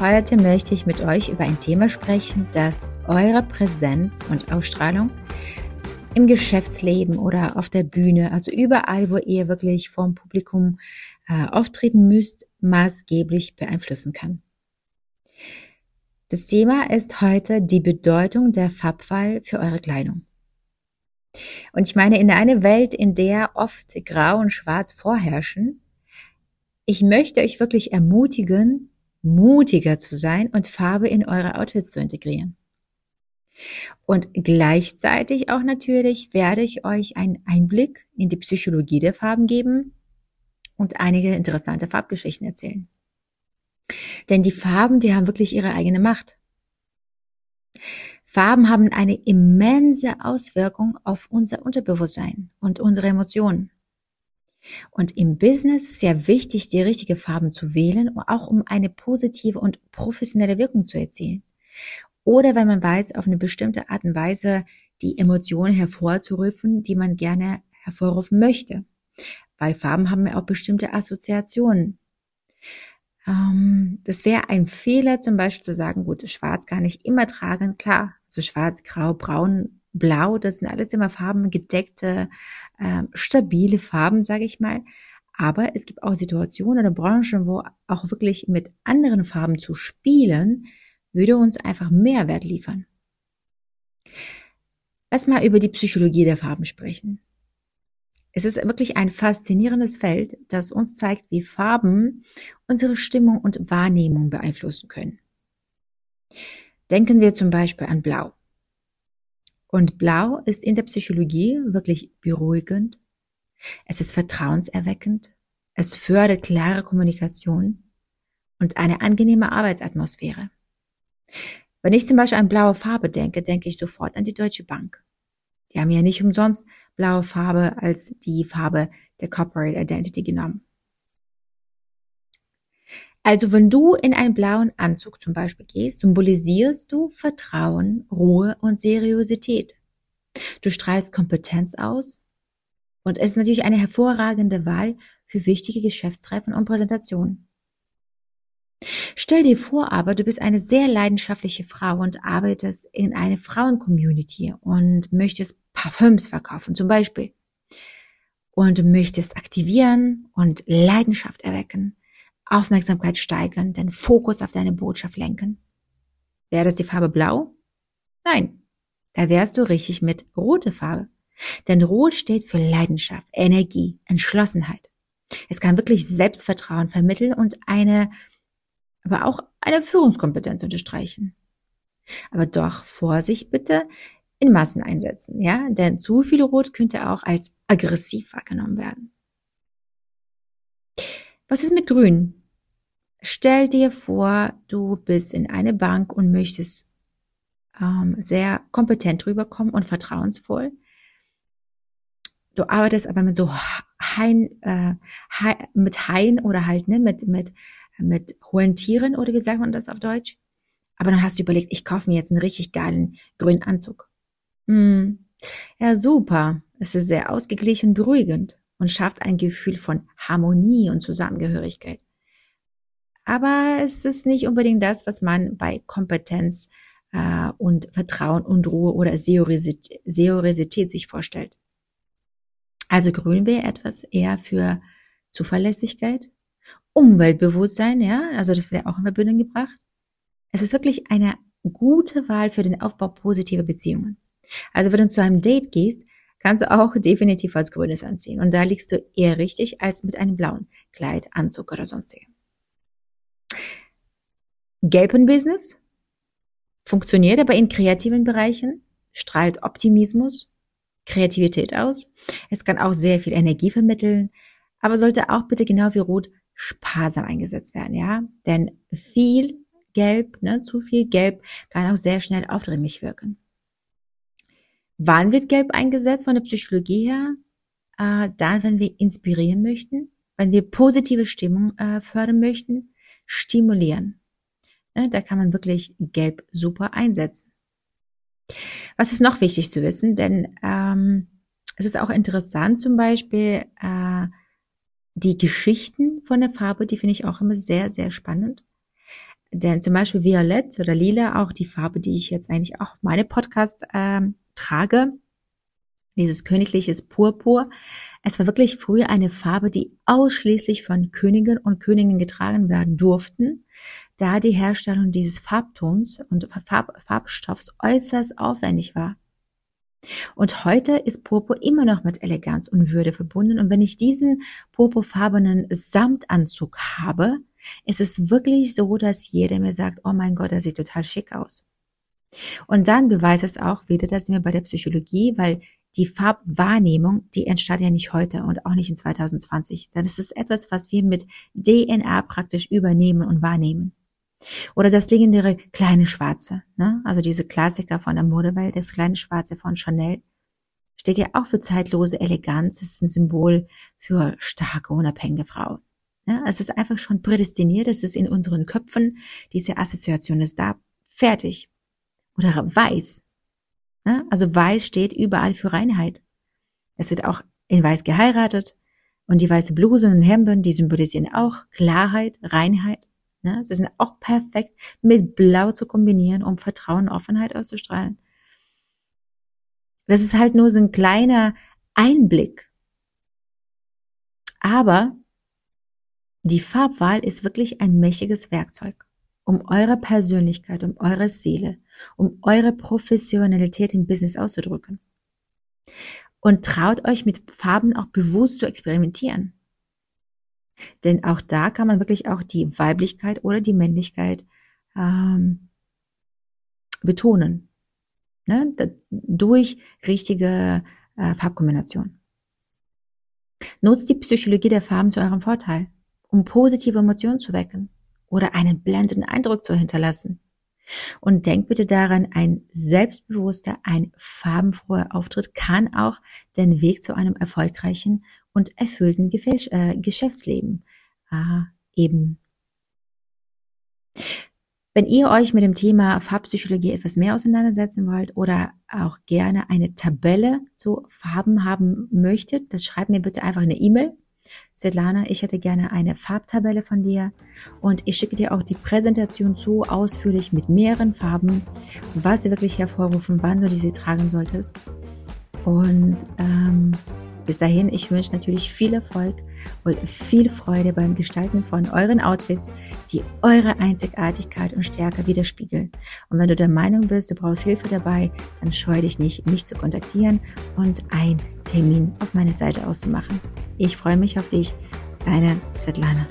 Heute möchte ich mit euch über ein Thema sprechen, das eure Präsenz und Ausstrahlung im Geschäftsleben oder auf der Bühne, also überall, wo ihr wirklich vorm Publikum äh, auftreten müsst, maßgeblich beeinflussen kann. Das Thema ist heute die Bedeutung der Farbwahl für eure Kleidung. Und ich meine, in einer Welt, in der oft Grau und Schwarz vorherrschen, ich möchte euch wirklich ermutigen, mutiger zu sein und Farbe in eure Outfits zu integrieren. Und gleichzeitig auch natürlich werde ich euch einen Einblick in die Psychologie der Farben geben und einige interessante Farbgeschichten erzählen. Denn die Farben, die haben wirklich ihre eigene Macht. Farben haben eine immense Auswirkung auf unser Unterbewusstsein und unsere Emotionen. Und im Business ist ja wichtig, die richtige Farben zu wählen, auch um eine positive und professionelle Wirkung zu erzielen. Oder wenn man weiß, auf eine bestimmte Art und Weise die Emotionen hervorzurufen, die man gerne hervorrufen möchte. Weil Farben haben ja auch bestimmte Assoziationen. Ähm, das wäre ein Fehler, zum Beispiel zu sagen, gut, schwarz kann ich immer tragen. Klar, so schwarz, grau, braun, blau, das sind alles immer Farben, gedeckte äh, stabile Farben, sage ich mal. Aber es gibt auch Situationen oder Branchen, wo auch wirklich mit anderen Farben zu spielen, würde uns einfach Mehrwert liefern. Lass mal über die Psychologie der Farben sprechen. Es ist wirklich ein faszinierendes Feld, das uns zeigt, wie Farben unsere Stimmung und Wahrnehmung beeinflussen können. Denken wir zum Beispiel an Blau. Und Blau ist in der Psychologie wirklich beruhigend. Es ist vertrauenserweckend. Es fördert klare Kommunikation und eine angenehme Arbeitsatmosphäre. Wenn ich zum Beispiel an blaue Farbe denke, denke ich sofort an die Deutsche Bank. Die haben ja nicht umsonst blaue Farbe als die Farbe der Corporate Identity genommen. Also wenn du in einen blauen Anzug zum Beispiel gehst, symbolisierst du Vertrauen, Ruhe und Seriosität. Du strahlst Kompetenz aus und es ist natürlich eine hervorragende Wahl für wichtige Geschäftstreffen und Präsentationen. Stell dir vor aber, du bist eine sehr leidenschaftliche Frau und arbeitest in einer Frauencommunity und möchtest Parfüms verkaufen zum Beispiel. Und du möchtest aktivieren und Leidenschaft erwecken Aufmerksamkeit steigern, den Fokus auf deine Botschaft lenken. Wäre das die Farbe blau? Nein, da wärst du richtig mit rote Farbe. Denn Rot steht für Leidenschaft, Energie, Entschlossenheit. Es kann wirklich Selbstvertrauen vermitteln und eine, aber auch eine Führungskompetenz unterstreichen. Aber doch Vorsicht bitte in Massen einsetzen, ja? Denn zu viel Rot könnte auch als aggressiv wahrgenommen werden. Was ist mit Grün? Stell dir vor, du bist in eine Bank und möchtest ähm, sehr kompetent rüberkommen und vertrauensvoll. Du arbeitest aber mit so Hain, äh, mit Haien oder halt ne, mit mit mit hohen Tieren oder wie sagt man das auf Deutsch? Aber dann hast du überlegt, ich kaufe mir jetzt einen richtig geilen grünen Anzug. Hm. Ja, super. Es ist sehr ausgeglichen, beruhigend und schafft ein Gefühl von Harmonie und Zusammengehörigkeit. Aber es ist nicht unbedingt das, was man bei Kompetenz äh, und Vertrauen und Ruhe oder Seriosität sich vorstellt. Also Grün wäre etwas eher für Zuverlässigkeit, Umweltbewusstsein, ja, also das wird ja auch in Verbindung gebracht. Es ist wirklich eine gute Wahl für den Aufbau positiver Beziehungen. Also wenn du zu einem Date gehst, kannst du auch definitiv was Grünes anziehen. Und da liegst du eher richtig als mit einem blauen Kleid, Anzug oder sonstigem. Gelben-Business funktioniert aber in kreativen Bereichen, strahlt Optimismus, Kreativität aus. Es kann auch sehr viel Energie vermitteln, aber sollte auch bitte genau wie Rot sparsam eingesetzt werden, ja? Denn viel Gelb, ne, zu viel Gelb kann auch sehr schnell aufdringlich wirken. Wann wird Gelb eingesetzt von der Psychologie her? Äh, dann, wenn wir inspirieren möchten, wenn wir positive Stimmung äh, fördern möchten, stimulieren. Ne, da kann man wirklich Gelb super einsetzen. Was ist noch wichtig zu wissen? Denn ähm, es ist auch interessant zum Beispiel äh, die Geschichten von der Farbe, die finde ich auch immer sehr, sehr spannend. Denn zum Beispiel Violett oder Lila, auch die Farbe, die ich jetzt eigentlich auch auf meine Podcast ähm, trage, dieses königliches Purpur. Es war wirklich früher eine Farbe, die ausschließlich von Königen und Königen getragen werden durften, da die Herstellung dieses Farbtons und Farb Farbstoffs äußerst aufwendig war. Und heute ist Purpur immer noch mit Eleganz und Würde verbunden. Und wenn ich diesen purpurfarbenen Samtanzug habe, ist es wirklich so, dass jeder mir sagt, oh mein Gott, der sieht total schick aus. Und dann beweist es auch wieder, dass wir bei der Psychologie, weil die Farbwahrnehmung, die entsteht ja nicht heute und auch nicht in 2020. Dann ist es etwas, was wir mit DNA praktisch übernehmen und wahrnehmen. Oder das legendäre kleine Schwarze, ne? also diese Klassiker von der Modewelt, das kleine Schwarze von Chanel, steht ja auch für zeitlose Eleganz. Es ist ein Symbol für starke, unabhängige Frauen. Ne? Es ist einfach schon prädestiniert, es ist in unseren Köpfen, diese Assoziation ist da, fertig. Oder weiß. Ne? Also weiß steht überall für Reinheit. Es wird auch in weiß geheiratet. Und die weiße Blusen und Hemden, die symbolisieren auch Klarheit, Reinheit. Ne? Sie sind auch perfekt mit Blau zu kombinieren, um Vertrauen und Offenheit auszustrahlen. Das ist halt nur so ein kleiner Einblick. Aber die Farbwahl ist wirklich ein mächtiges Werkzeug, um eure Persönlichkeit, um eure Seele, um eure Professionalität im Business auszudrücken. Und traut euch mit Farben auch bewusst zu experimentieren. Denn auch da kann man wirklich auch die Weiblichkeit oder die Männlichkeit ähm, betonen. Ne? Durch richtige äh, Farbkombination. Nutzt die Psychologie der Farben zu eurem Vorteil, um positive Emotionen zu wecken oder einen blendenden Eindruck zu hinterlassen. Und denkt bitte daran, ein selbstbewusster, ein farbenfroher Auftritt kann auch den Weg zu einem erfolgreichen und erfüllten Gefäß äh, Geschäftsleben äh, eben. Wenn ihr euch mit dem Thema Farbpsychologie etwas mehr auseinandersetzen wollt oder auch gerne eine Tabelle zu Farben haben möchtet, das schreibt mir bitte einfach eine E-Mail. Svetlana, ich hätte gerne eine Farbtabelle von dir und ich schicke dir auch die Präsentation zu, ausführlich mit mehreren Farben, was sie wirklich hervorrufen, wann du diese tragen solltest. Und ähm, bis dahin, ich wünsche natürlich viel Erfolg und viel Freude beim Gestalten von euren Outfits, die eure Einzigartigkeit und Stärke widerspiegeln. Und wenn du der Meinung bist, du brauchst Hilfe dabei, dann scheue dich nicht, mich zu kontaktieren und einen Termin auf meine Seite auszumachen. Ich freue mich auf dich, deine Svetlana.